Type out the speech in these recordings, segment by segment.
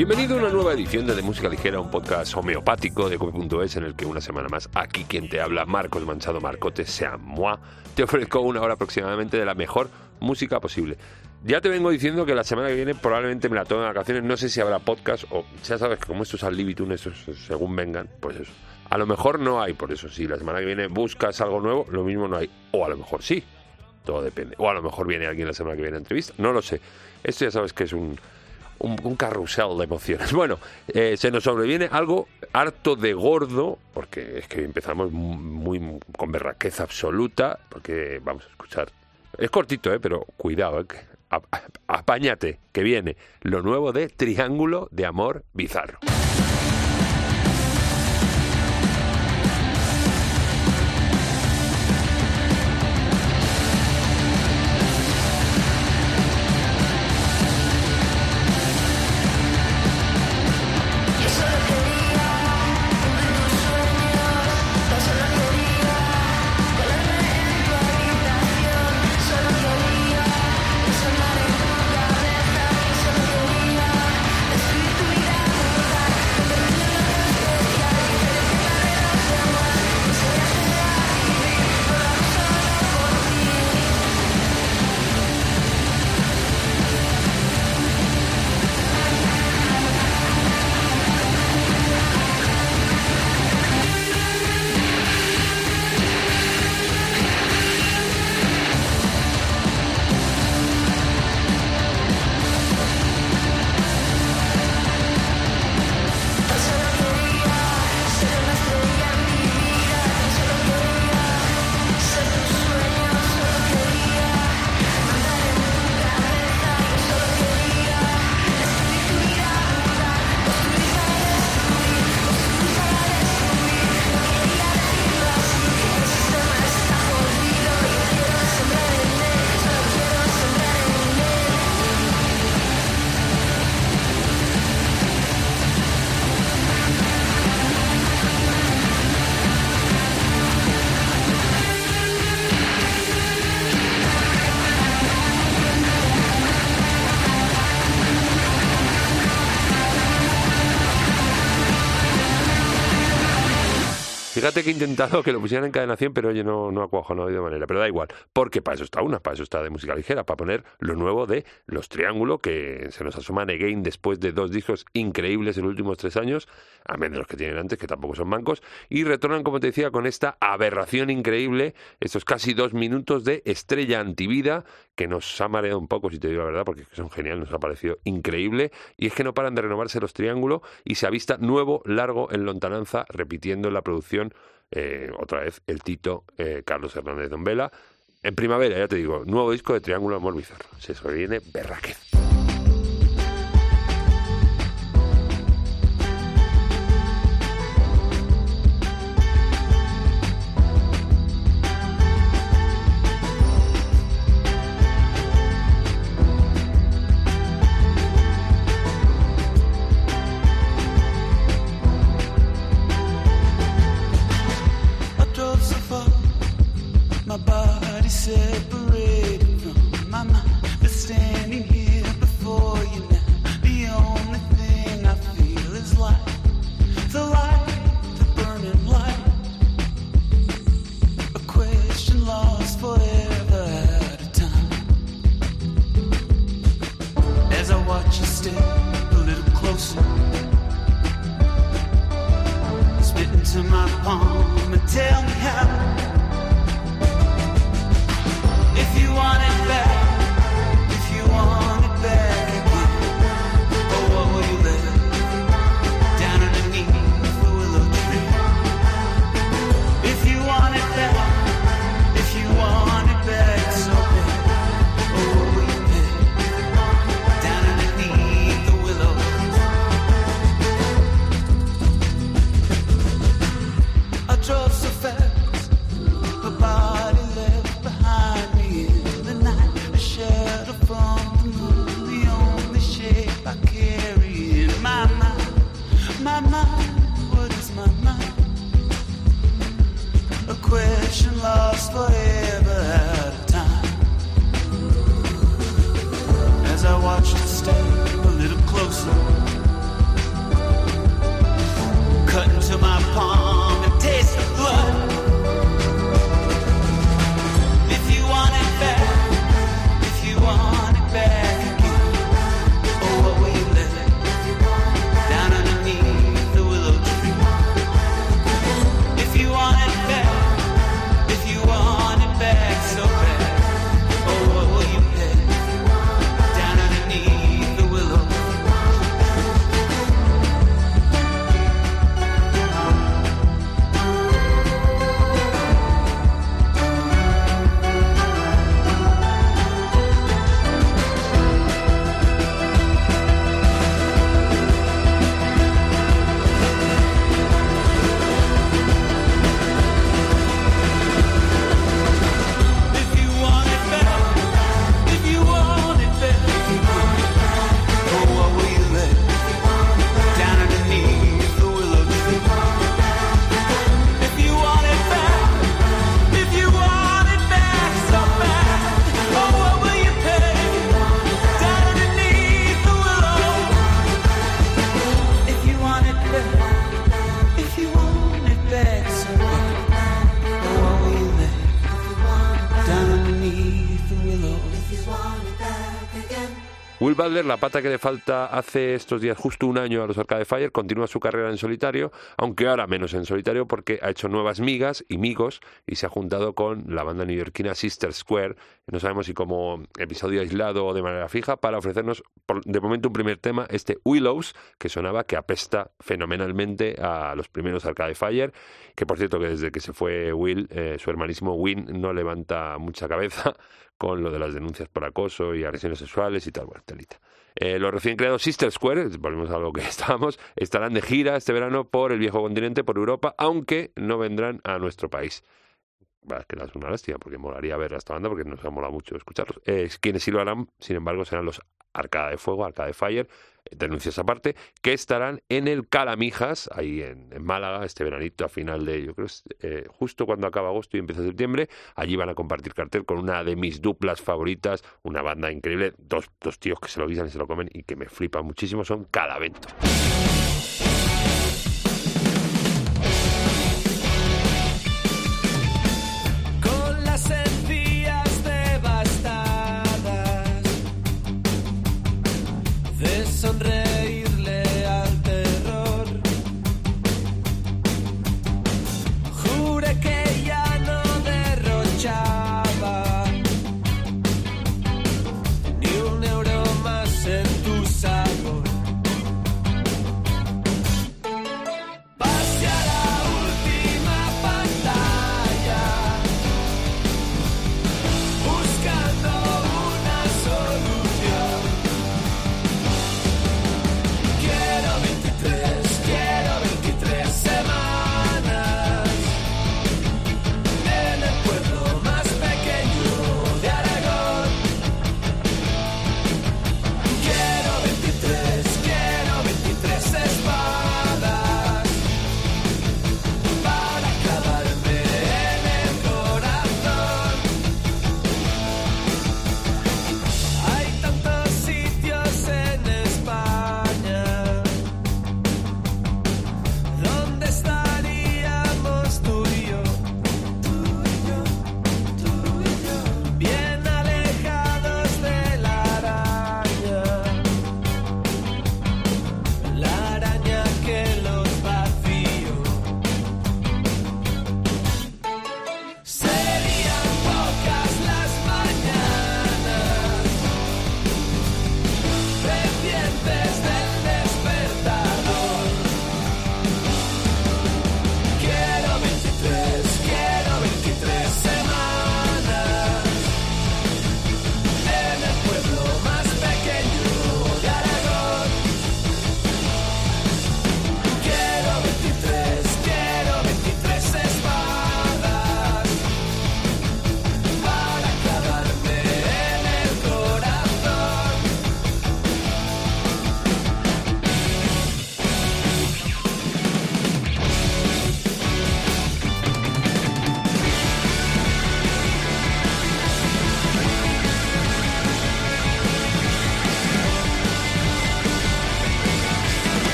Bienvenido a una nueva edición de, de Música Ligera, un podcast homeopático de Cope.es en el que una semana más, aquí quien te habla, Marcos Manchado Marcote, sea moi, te ofrezco una hora aproximadamente de la mejor música posible. Ya te vengo diciendo que la semana que viene probablemente me la tome de vacaciones, no sé si habrá podcast o ya sabes que como esto es al Libitun, esto es según vengan, pues eso. A lo mejor no hay, por eso si la semana que viene buscas algo nuevo, lo mismo no hay. O a lo mejor sí, todo depende. O a lo mejor viene alguien la semana que viene a entrevista, no lo sé. Esto ya sabes que es un, un, carrusel de emociones. Bueno, eh, se nos sobreviene algo harto de gordo, porque es que empezamos muy, con berraqueza absoluta, porque vamos a escuchar. Es cortito, eh, pero cuidado, eh, apáñate, que viene lo nuevo de Triángulo de Amor Bizarro. Fíjate que he intentado que lo pusieran en cadenación, pero oye, no, no ha cuajado de manera. Pero da igual, porque para eso está una, para eso está de música ligera, para poner lo nuevo de Los Triángulos, que se nos asoman again después de dos discos increíbles en los últimos tres años, a menos de los que tienen antes, que tampoco son mancos, y retornan, como te decía, con esta aberración increíble, estos casi dos minutos de estrella antivida, que nos ha mareado un poco, si te digo la verdad, porque son geniales, nos ha parecido increíble, y es que no paran de renovarse los Triángulos y se avista nuevo largo en lontananza, repitiendo la producción eh, otra vez el Tito eh, Carlos Hernández Don Vela. En primavera, ya te digo, nuevo disco de Triángulo Amor Bizarro. Se sobreviene Berraquez. La pata que le falta hace estos días justo un año a los Arcade Fire, continúa su carrera en solitario, aunque ahora menos en solitario porque ha hecho nuevas migas y migos y se ha juntado con la banda neoyorquina Sister Square, no sabemos si como episodio aislado o de manera fija, para ofrecernos de momento un primer tema, este Willows, que sonaba que apesta fenomenalmente a los primeros Arcade Fire, que por cierto que desde que se fue Will, eh, su hermanísimo Win no levanta mucha cabeza con lo de las denuncias por acoso y agresiones sexuales y tal, bueno, telita. Eh, los recién creados Sister Square, volvemos a lo que estábamos, estarán de gira este verano por el viejo continente, por Europa, aunque no vendrán a nuestro país. Bueno, que es una lástima, porque molaría ver a esta banda, porque nos ha molado mucho escucharlos. Eh, quienes sí lo harán, sin embargo, serán los Arcada de Fuego, Arcada de Fire, denuncias aparte, que estarán en el Calamijas, ahí en, Málaga, este veranito a final de, yo creo, eh, justo cuando acaba agosto y empieza septiembre. Allí van a compartir cartel con una de mis duplas favoritas, una banda increíble, dos, dos tíos que se lo guisan y se lo comen y que me flipan muchísimo, son Calavento.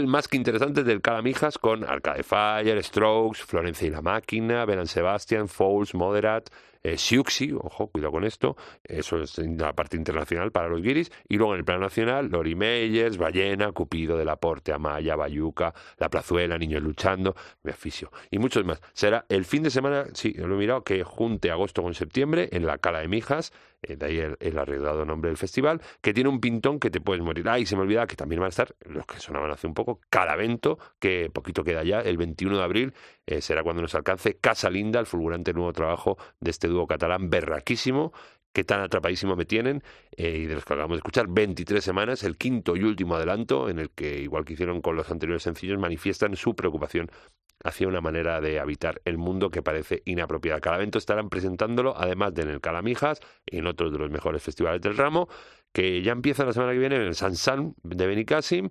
Más que interesante del Calamijas con Arcade Fire, Strokes, Florencia y la Máquina, Beran Sebastian, Fouls, Moderat, eh, Siuxi, ojo, cuidado con esto, eso es la parte internacional para los guiris, y luego en el plano nacional, Lori Meyers, Ballena, Cupido, De la Porte, Amaya, Bayuca, La Plazuela, Niños Luchando, Beaficio, y muchos más. Será el fin de semana, sí, lo he mirado, que junte agosto con septiembre en la Cala de Mijas, eh, de ahí el, el, nombre del festival, que tiene un pintón que te puedes morir. Ay, se me olvidaba que también van a estar, los que sonaban hace un poco, Calavento, que poquito queda ya, el 21 de abril, eh, será cuando nos alcance Casa Linda, el fulgurante nuevo trabajo de este dúo catalán berraquísimo, que tan atrapadísimo me tienen, eh, y de los que acabamos de escuchar, 23 semanas, el quinto y último adelanto, en el que, igual que hicieron con los anteriores sencillos, manifiestan su preocupación hacia una manera de habitar el mundo que parece inapropiada. Cada estarán presentándolo, además de en el Calamijas en otros de los mejores festivales del ramo, que ya empieza la semana que viene en el Sansan de Benicassim,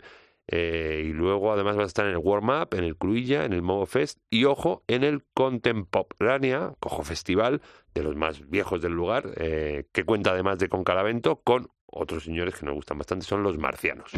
eh, y luego además va a estar en el Warm Up, en el Cruilla, en el Mogo Fest y ojo en el Contemporánea, cojo festival de los más viejos del lugar, eh, que cuenta además de con Calavento con otros señores que nos gustan bastante, son los marcianos.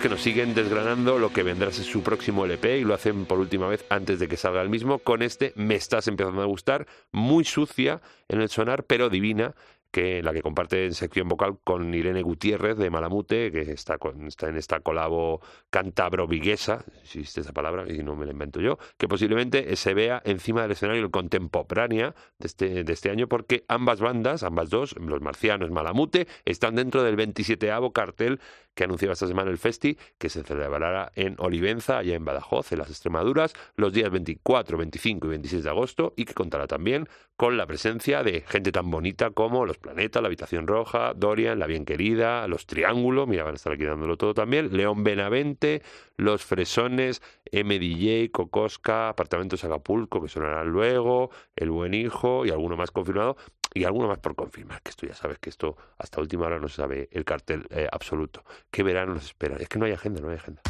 Que nos siguen desgranando lo que vendrá en su próximo LP y lo hacen por última vez antes de que salga el mismo. Con este Me estás empezando a gustar, muy sucia en el sonar pero divina que la que comparte en sección vocal con Irene Gutiérrez de Malamute, que está, con- está en esta colabo cántabro-viguesa, existe esa palabra y no me la invento yo, que posiblemente se vea encima del escenario el contemporánea de este, de este año, porque ambas bandas, ambas dos, los marcianos Malamute, están dentro del 27avo cartel que anunciaba esta semana el Festi, que se celebrará en Olivenza, allá en Badajoz, en las Extremaduras, los días 24, 25 y 26 de agosto, y que contará también con la presencia de gente tan bonita como Los Planetas, La Habitación Roja, Dorian, La Bien Querida, Los Triángulos, mira, van a estar aquí dándolo todo también, León Benavente, Los Fresones, MDJ, Cocosca, Apartamentos Acapulco, que sonarán luego, El Buen Hijo y alguno más confirmado, y alguno más por confirmar, que esto ya sabes que esto hasta última hora no se sabe el cartel eh, absoluto. ¿Qué verano nos espera? Es que no hay agenda, no hay agenda.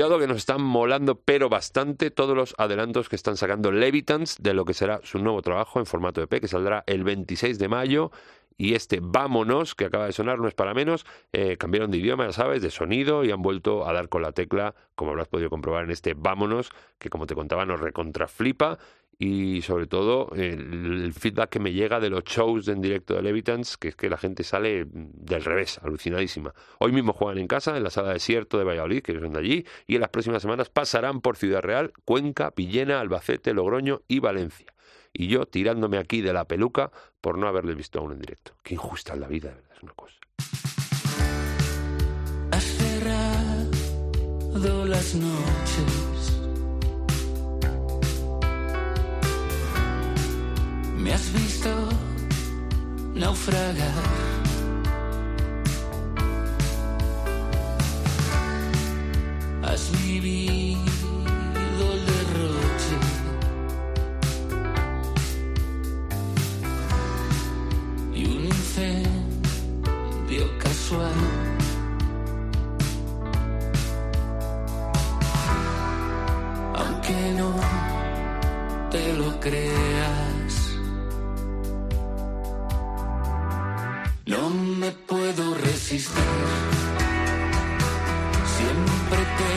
Cuidado que nos están molando, pero bastante, todos los adelantos que están sacando Levitans de lo que será su nuevo trabajo en formato EP, que saldrá el 26 de mayo. Y este Vámonos, que acaba de sonar, no es para menos, eh, cambiaron de idioma, ya sabes, de sonido y han vuelto a dar con la tecla, como habrás podido comprobar en este Vámonos, que como te contaba nos recontraflipa y sobre todo el, feedback que me llega de los shows en directo de Levitans, que es que la gente sale del revés, alucinadísima. Hoy mismo juegan en casa, en la sala desierto de Valladolid, que son de allí, y en las próximas semanas pasarán por Ciudad Real, Cuenca, Villena, Albacete, Logroño y Valencia. Y yo tirándome aquí de la peluca por no haberle visto aún en directo. Qué injusta es la vida, de verdad, es una cosa. Has cerrado las noches. Me has visto naufragar. Has vivido el derroche. Y un incendio casual. aunque no te lo creas. Siempre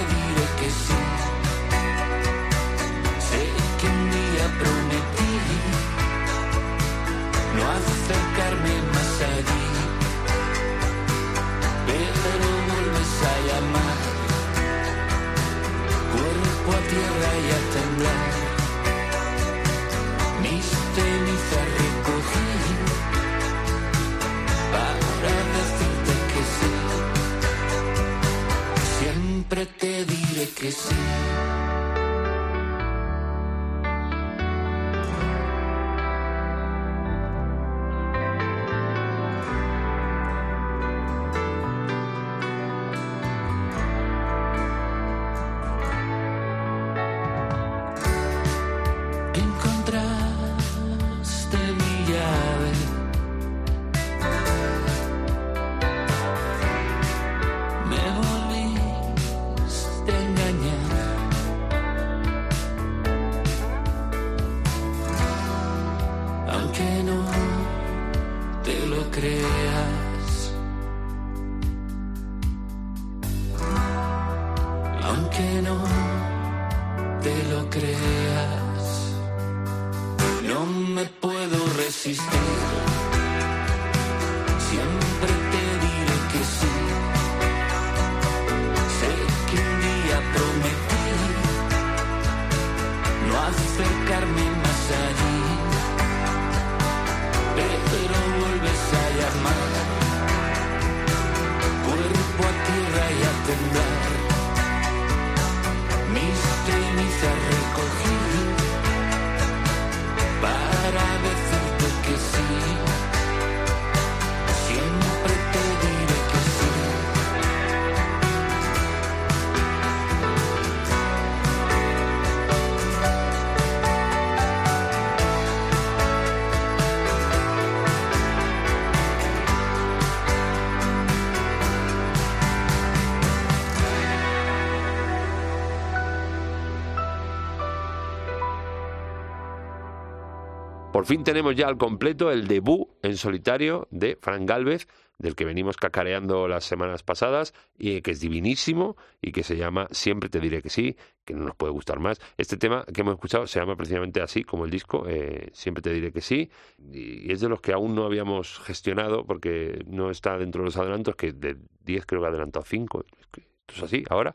Por fin tenemos ya al completo el debut en solitario de Frank Galvez, del que venimos cacareando las semanas pasadas, y que es divinísimo y que se llama Siempre te diré que sí, que no nos puede gustar más. Este tema que hemos escuchado se llama precisamente así, como el disco, eh, Siempre te diré que sí, y es de los que aún no habíamos gestionado porque no está dentro de los adelantos, que de 10 creo que ha adelantado 5, esto es así ahora,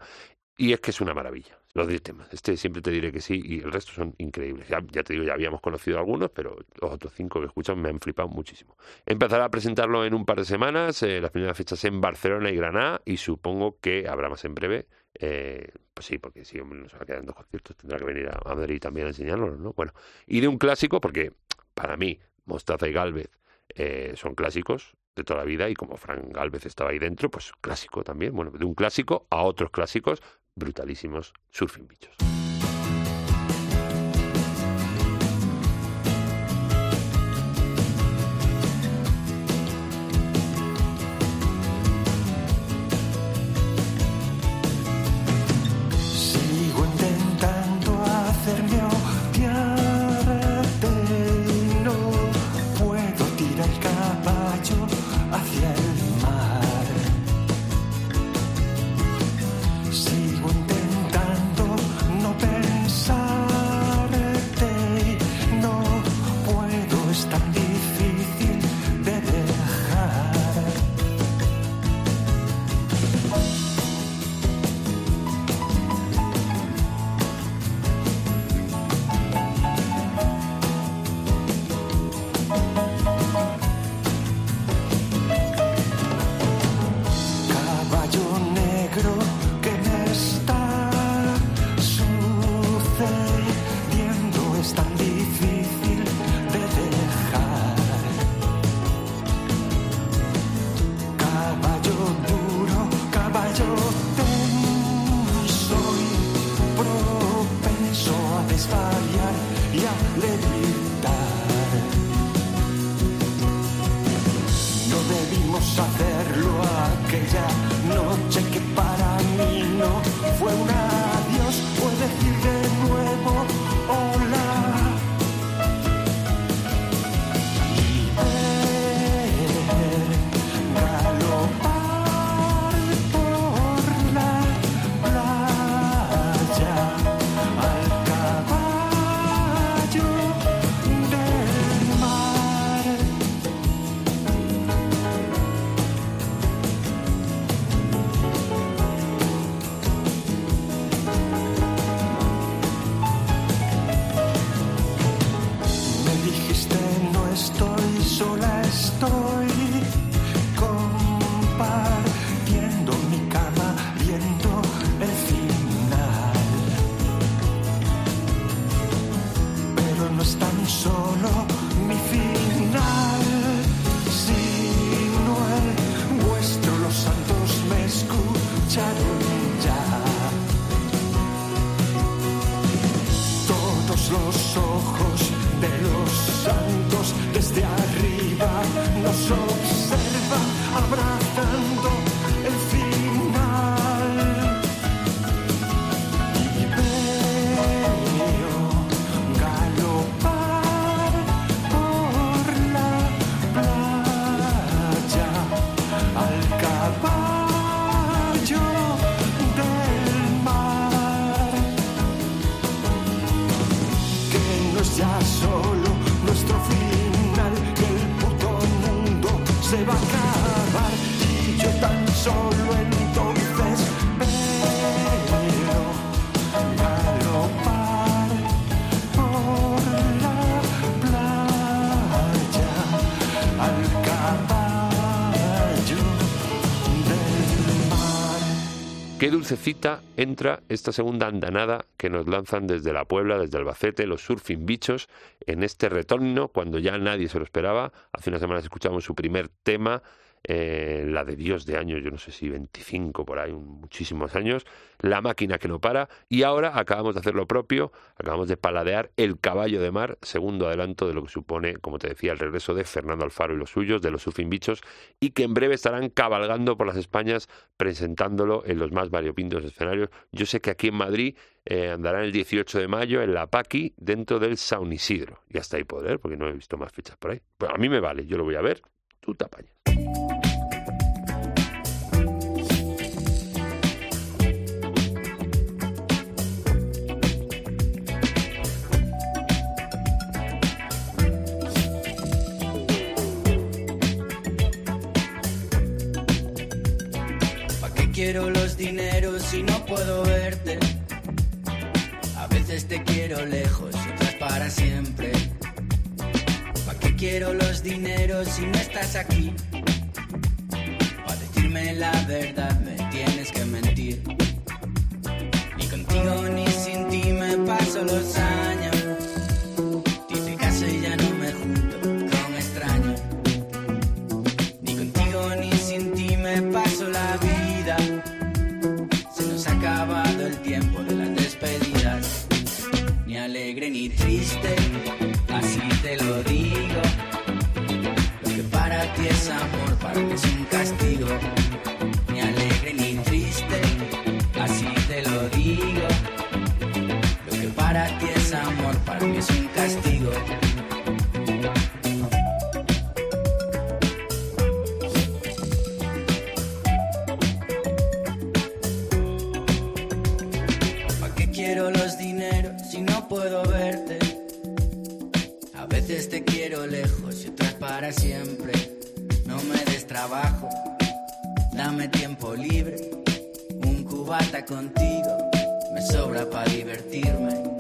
y es que es una maravilla. Los 10 temas. Este siempre te diré que sí y el resto son increíbles. Ya, te digo, ya habíamos conocido algunos, pero los otros cinco que escuchan me han flipado muchísimo. Empezará a presentarlo en un par de semanas, eh, las primeras fechas en Barcelona y Granada y supongo que habrá más en breve. Eh, pues sí, porque si nos en dos conciertos, tendrá que venir a, Madrid también a enseñárnoslo, ¿no? Bueno, y de un clásico, porque para mí, Mostaza y Galvez eh, son clásicos de toda la vida y como Frank Galvez estaba ahí dentro, pues clásico también. Bueno, de un clásico a otros clásicos brutalísimos, Surfing Bichos. Dulcecita entra esta segunda andanada que nos lanzan desde la Puebla, desde Albacete, los surfing bichos, en este retorno, cuando ya nadie se lo esperaba. Hace unas semanas escuchamos su primer tema, eh, la de Dios de años, yo no sé si 25 por ahí, muchísimos años, La máquina que no para, y ahora acabamos de hacer lo propio, acabamos de paladear El caballo de mar, segundo adelanto de lo que supone, como te decía, el regreso de Fernando Alfaro y los suyos, de los surfing bichos, y que en breve estarán cabalgando por las Españas presentándolo en los más variopintos escenarios. Yo sé que aquí en Madrid eh, andarán el 18 de mayo en la Paqui dentro del San Isidro. Y hasta ahí poder, porque no he visto más fechas por ahí. Bueno, a mí me vale, yo lo voy a ver, tú te apañas. ¿Para qué quiero los dineros si no puedo verte? A veces te quiero lejos y otras para siempre. ¿Para qué quiero los dineros si no estás aquí? Para decirme la verdad me tienes que mentir. Ni contigo ni sin ti me paso los años. Puedo verte? A veces te quiero lejos y otras para siempre. No me des trabajo, dame tiempo libre. Un cubata contigo me sobra para divertirme.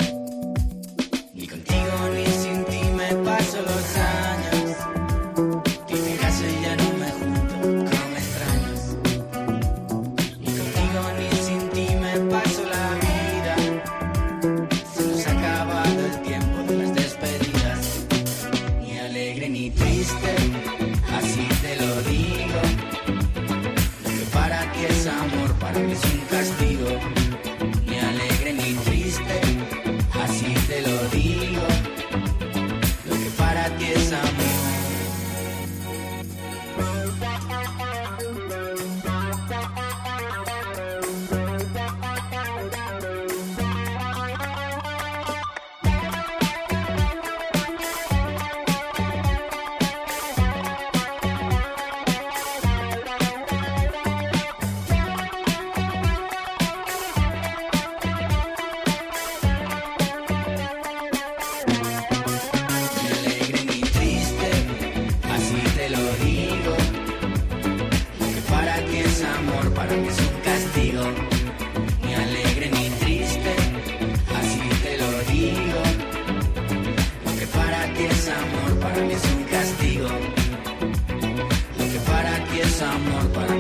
Para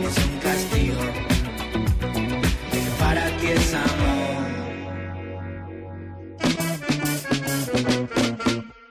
para.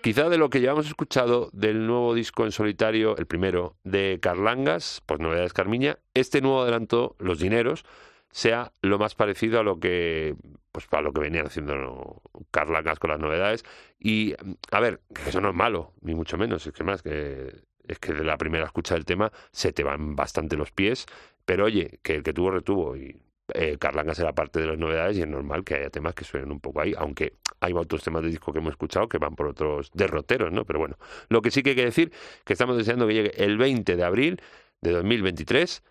Quizá de lo que llevamos escuchado del nuevo disco en solitario, el primero, de Carlangas, pues novedades Carmiña, este nuevo adelanto, Los Dineros, sea lo más parecido a lo que pues a lo que venían haciendo Carlangas con las novedades. Y a ver, eso no es malo, ni mucho menos, es que más que es que de la primera escucha del tema se te van bastante los pies, pero oye, que el que tuvo retuvo y eh, Carlangas era parte de las novedades y es normal que haya temas que suenen un poco ahí, aunque hay otros temas de disco que hemos escuchado que van por otros derroteros, ¿no? Pero bueno, lo que sí que hay que decir que estamos deseando que llegue el 20 de abril de 2023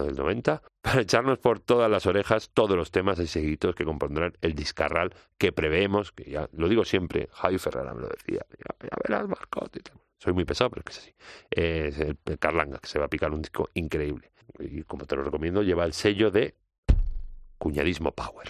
del 90, para echarnos por todas las orejas todos los temas y seguidos que compondrán el discarral que preveemos, que ya lo digo siempre, Javi Ferrara me lo decía, ya, verás Marcot y tal. Soy muy pesado, pero es que es así. Es Carlanga, que se va a picar un disco increíble. Y como te lo recomiendo, lleva el sello de Cuñadismo Power.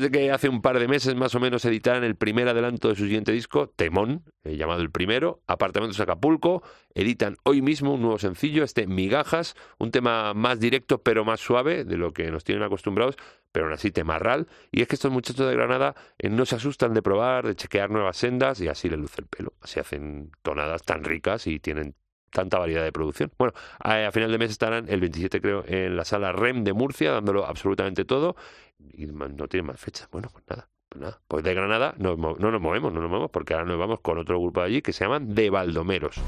De que hace un par de meses más o menos editaran el primer adelanto de su siguiente disco, Temón, eh, llamado el primero, Apartamentos Acapulco, editan hoy mismo un nuevo sencillo, este Migajas, un tema más directo pero más suave de lo que nos tienen acostumbrados, pero aún así temarral. Y es que estos muchachos de Granada eh, no se asustan de probar, de chequear nuevas sendas y así les luce el pelo. Así hacen tonadas tan ricas y tienen tanta variedad de producción. Bueno, a, final de mes estarán el 27 creo en la sala REM de Murcia dándolo absolutamente todo y no tiene más fechas. Bueno, pues nada. Pues nada, pues de Granada mo- no nos movemos, no nos movemos porque ahora nos vamos con otro grupo de allí que se llaman De Baldomeros.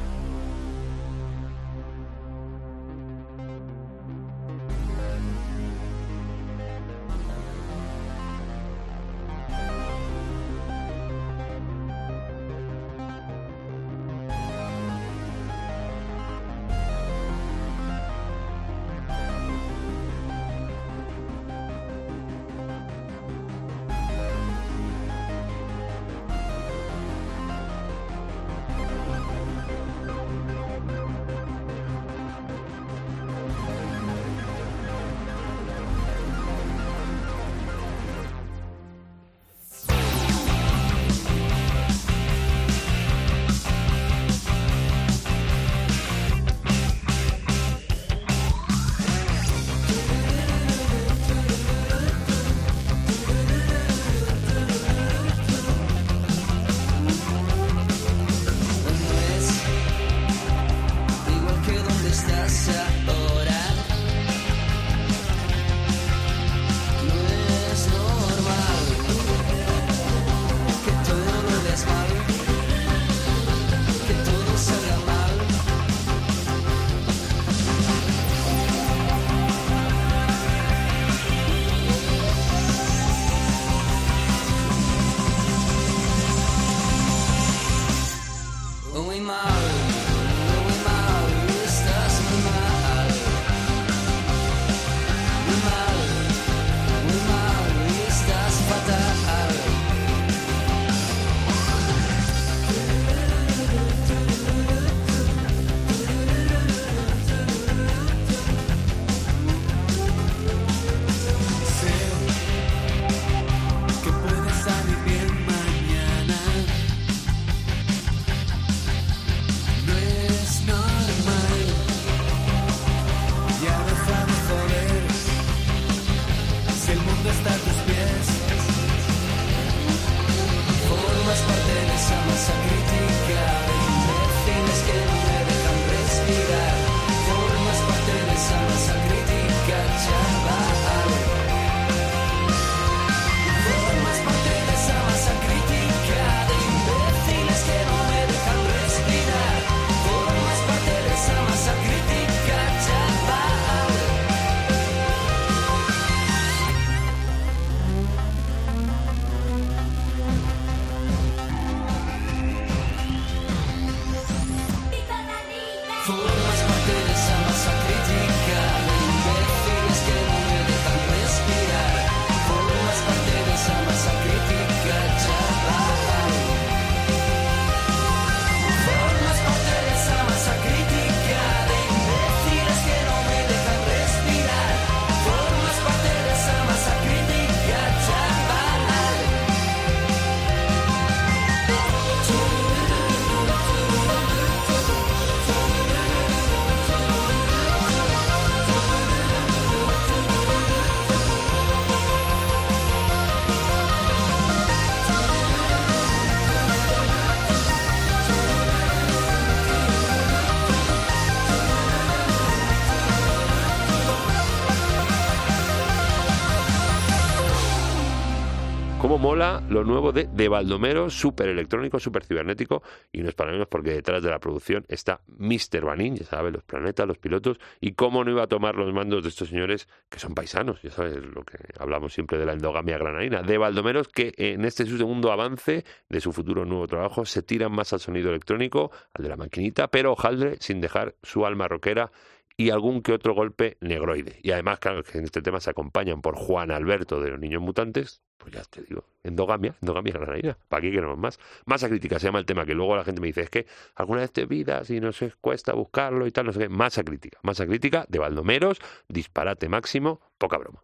Nuevo de De Baldomero, súper electrónico, súper cibernético, y no es para menos porque detrás de la producción está Mr. Banin, ya sabes, los planetas, los pilotos, y cómo no iba a tomar los mandos de estos señores que son paisanos, ya sabes lo que hablamos siempre de la endogamia granadina. De Baldomeros que en este su segundo avance de su futuro nuevo trabajo se tiran más al sonido electrónico, al de la maquinita, pero hojaldre sin dejar su alma rockera y algún que otro golpe negroide. Y además, claro, que en este tema se acompañan por Juan Alberto de los Niños Mutantes, pues ya te digo, endogamia, endogamia granadina, ¿para qué queremos más? Masa crítica se llama el tema, que luego la gente me dice, es que alguna vez te vidas y no se cuesta buscarlo y tal, no sé qué. Masa crítica, masa crítica de Baldomeros, disparate máximo, poca broma.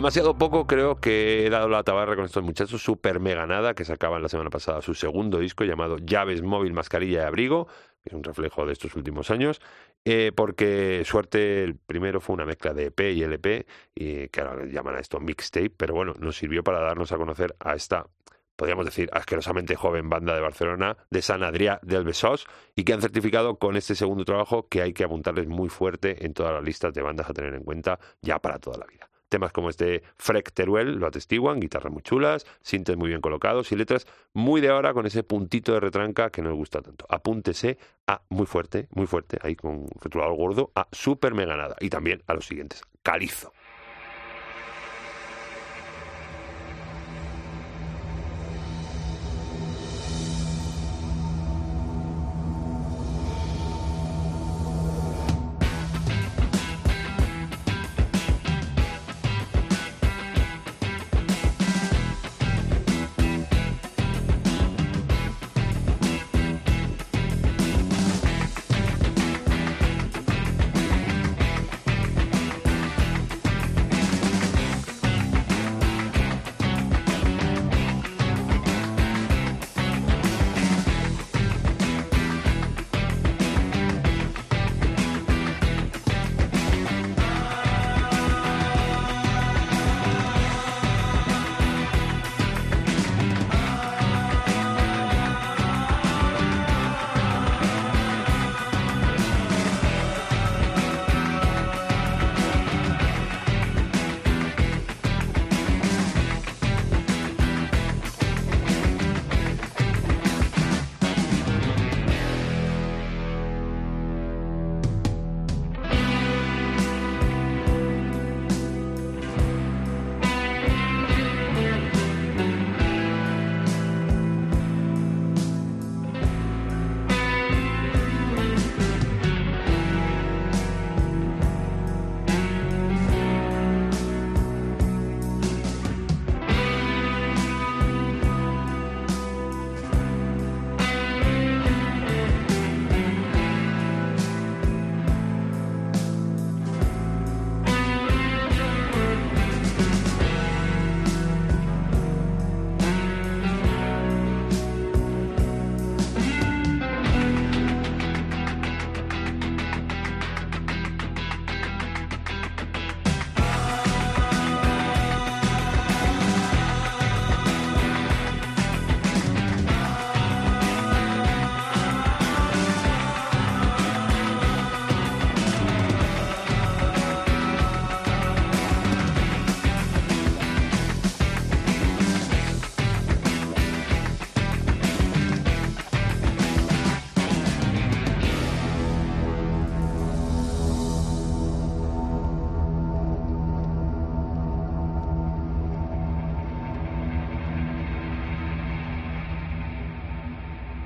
Demasiado poco creo que he dado la tabarra con estos muchachos, super mega nada, que sacaban la semana pasada su segundo disco llamado Llaves, Móvil, Mascarilla y Abrigo, que es un reflejo de estos últimos años, eh, porque suerte el primero fue una mezcla de EP y LP, y que ahora llaman a esto mixtape, pero bueno, nos sirvió para darnos a conocer a esta podríamos decir, asquerosamente joven banda de Barcelona, de San Adrià del Besós, y que han certificado con este segundo trabajo que hay que apuntarles muy fuerte en todas las listas de bandas a tener en cuenta ya para toda la vida. Temas como este Freck Teruel lo atestiguan, guitarras muy chulas, sintes muy bien colocados y letras muy de ahora con ese puntito de retranca que nos gusta tanto. Apúntese a muy fuerte, muy fuerte, ahí con rotulador gordo, a Super Mega Nada y también a los siguientes, Calizo.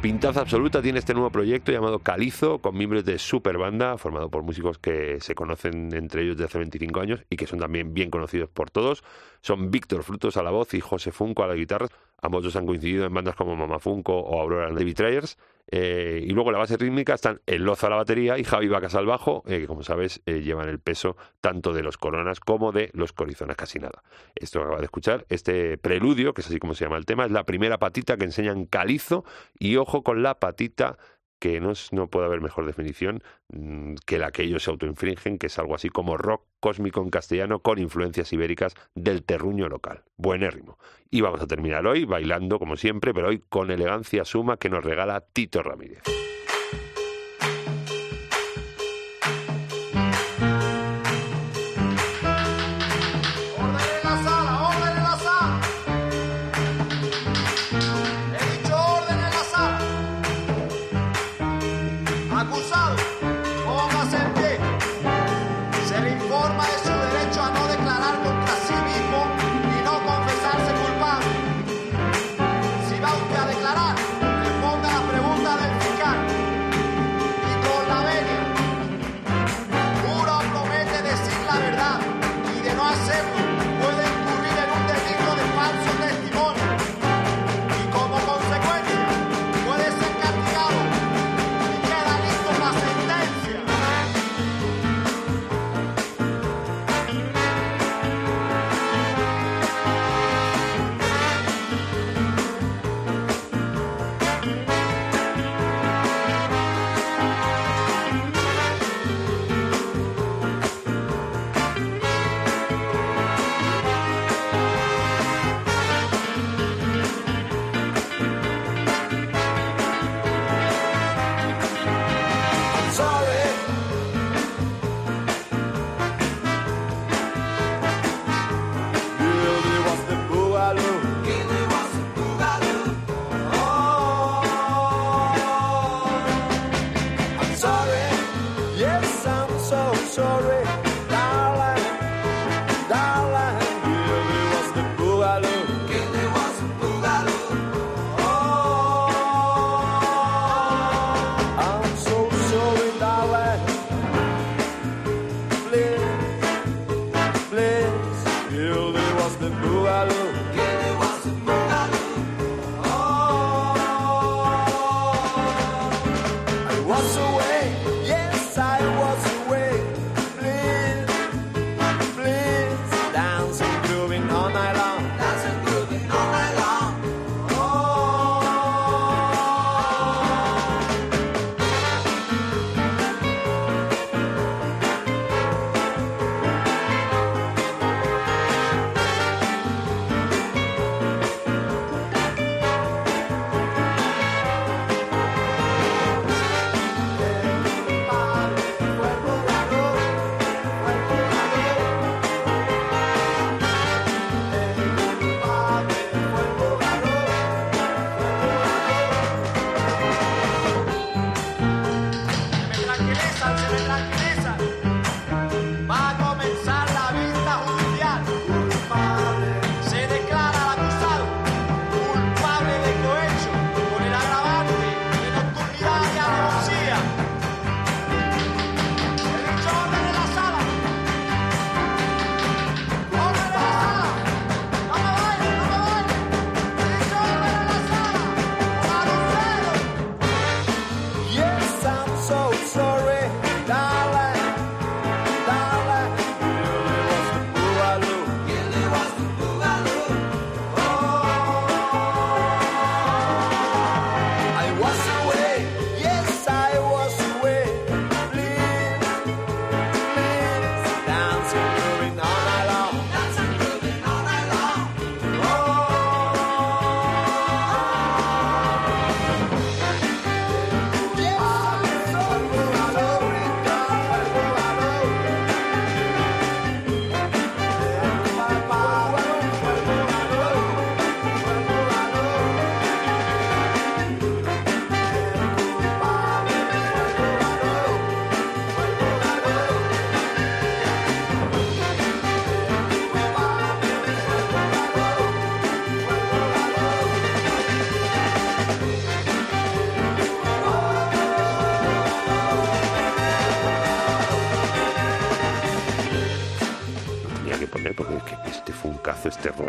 Pintaza absoluta tiene este nuevo proyecto llamado Calizo, con miembros de Super Banda, formado por músicos que se conocen entre ellos desde hace 25 años y que son también bien conocidos por todos. Son Víctor Frutos a la voz y José Funco a la guitarra. Ambos dos han coincidido en bandas como Mama Funko o Aurora the Betrayers. Eh, y luego la base rítmica están El Loza a la batería y Javi Vacas al bajo, eh, que como sabes eh, llevan el peso tanto de los coronas como de los corizonas casi nada. Esto que acaba de escuchar, este preludio, que es así como se llama el tema, es la primera patita que enseñan calizo y ojo con la patita que no, no puede haber mejor definición mm, que la que ellos se autoinfringen, que es algo así como rock cósmico en castellano con influencias ibéricas del terruño local. Buenérrimo. Y vamos a terminar hoy bailando como siempre, pero hoy con elegancia suma que nos regala Tito Ramírez.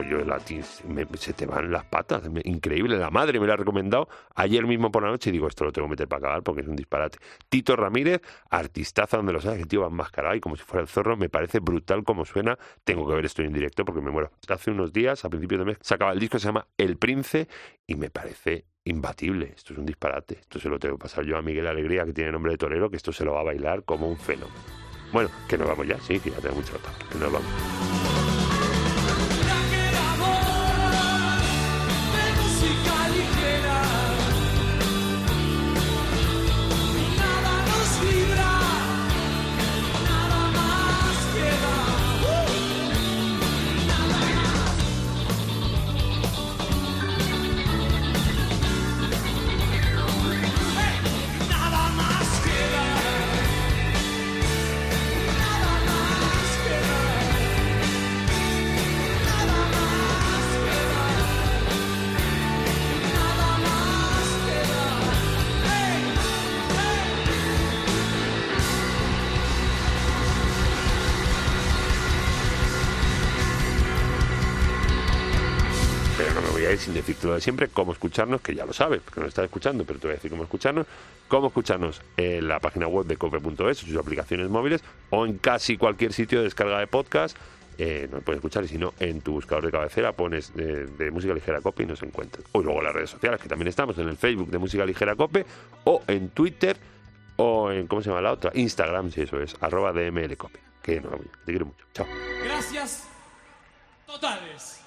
Yo la, ti- me- se te van las patas. increíble. La madre me la ha recomendado ayer mismo por la noche y digo, esto lo tengo que meter para acabar porque es un disparate. Tito Ramírez, artistaza donde lo sabes, el tío va enmascarado y como si fuera el zorro, me parece brutal como suena. Tengo que ver esto en directo porque me muero. Hace unos días, a principios de mes, sacaba el disco se llama El Prince y me parece imbatible. Esto es un disparate. Esto se lo tengo que pasar yo a Miguel Alegría, que tiene nombre de torero, que esto se lo va a bailar como un fenómeno. Bueno, que nos vamos ya, sí, que ya tengo mucho rato. Que nos vamos. Me voy a ir sin decirte lo de siempre, cómo escucharnos, que ya lo sabes, porque no estás escuchando, pero te voy a decir cómo escucharnos. Cómo escucharnos en la página web de cope.es, sus aplicaciones móviles, o en casi cualquier sitio de descarga de podcast. Eh, nos puedes escuchar y si no, en tu buscador de cabecera pones eh, de música ligera cope y nos encuentras. O luego las redes sociales, que también estamos, en el Facebook de música ligera cope, o en Twitter, o en, ¿cómo se llama la otra? Instagram, si eso es, arroba DML cope. Que no, te quiero mucho. Chao. Gracias totales.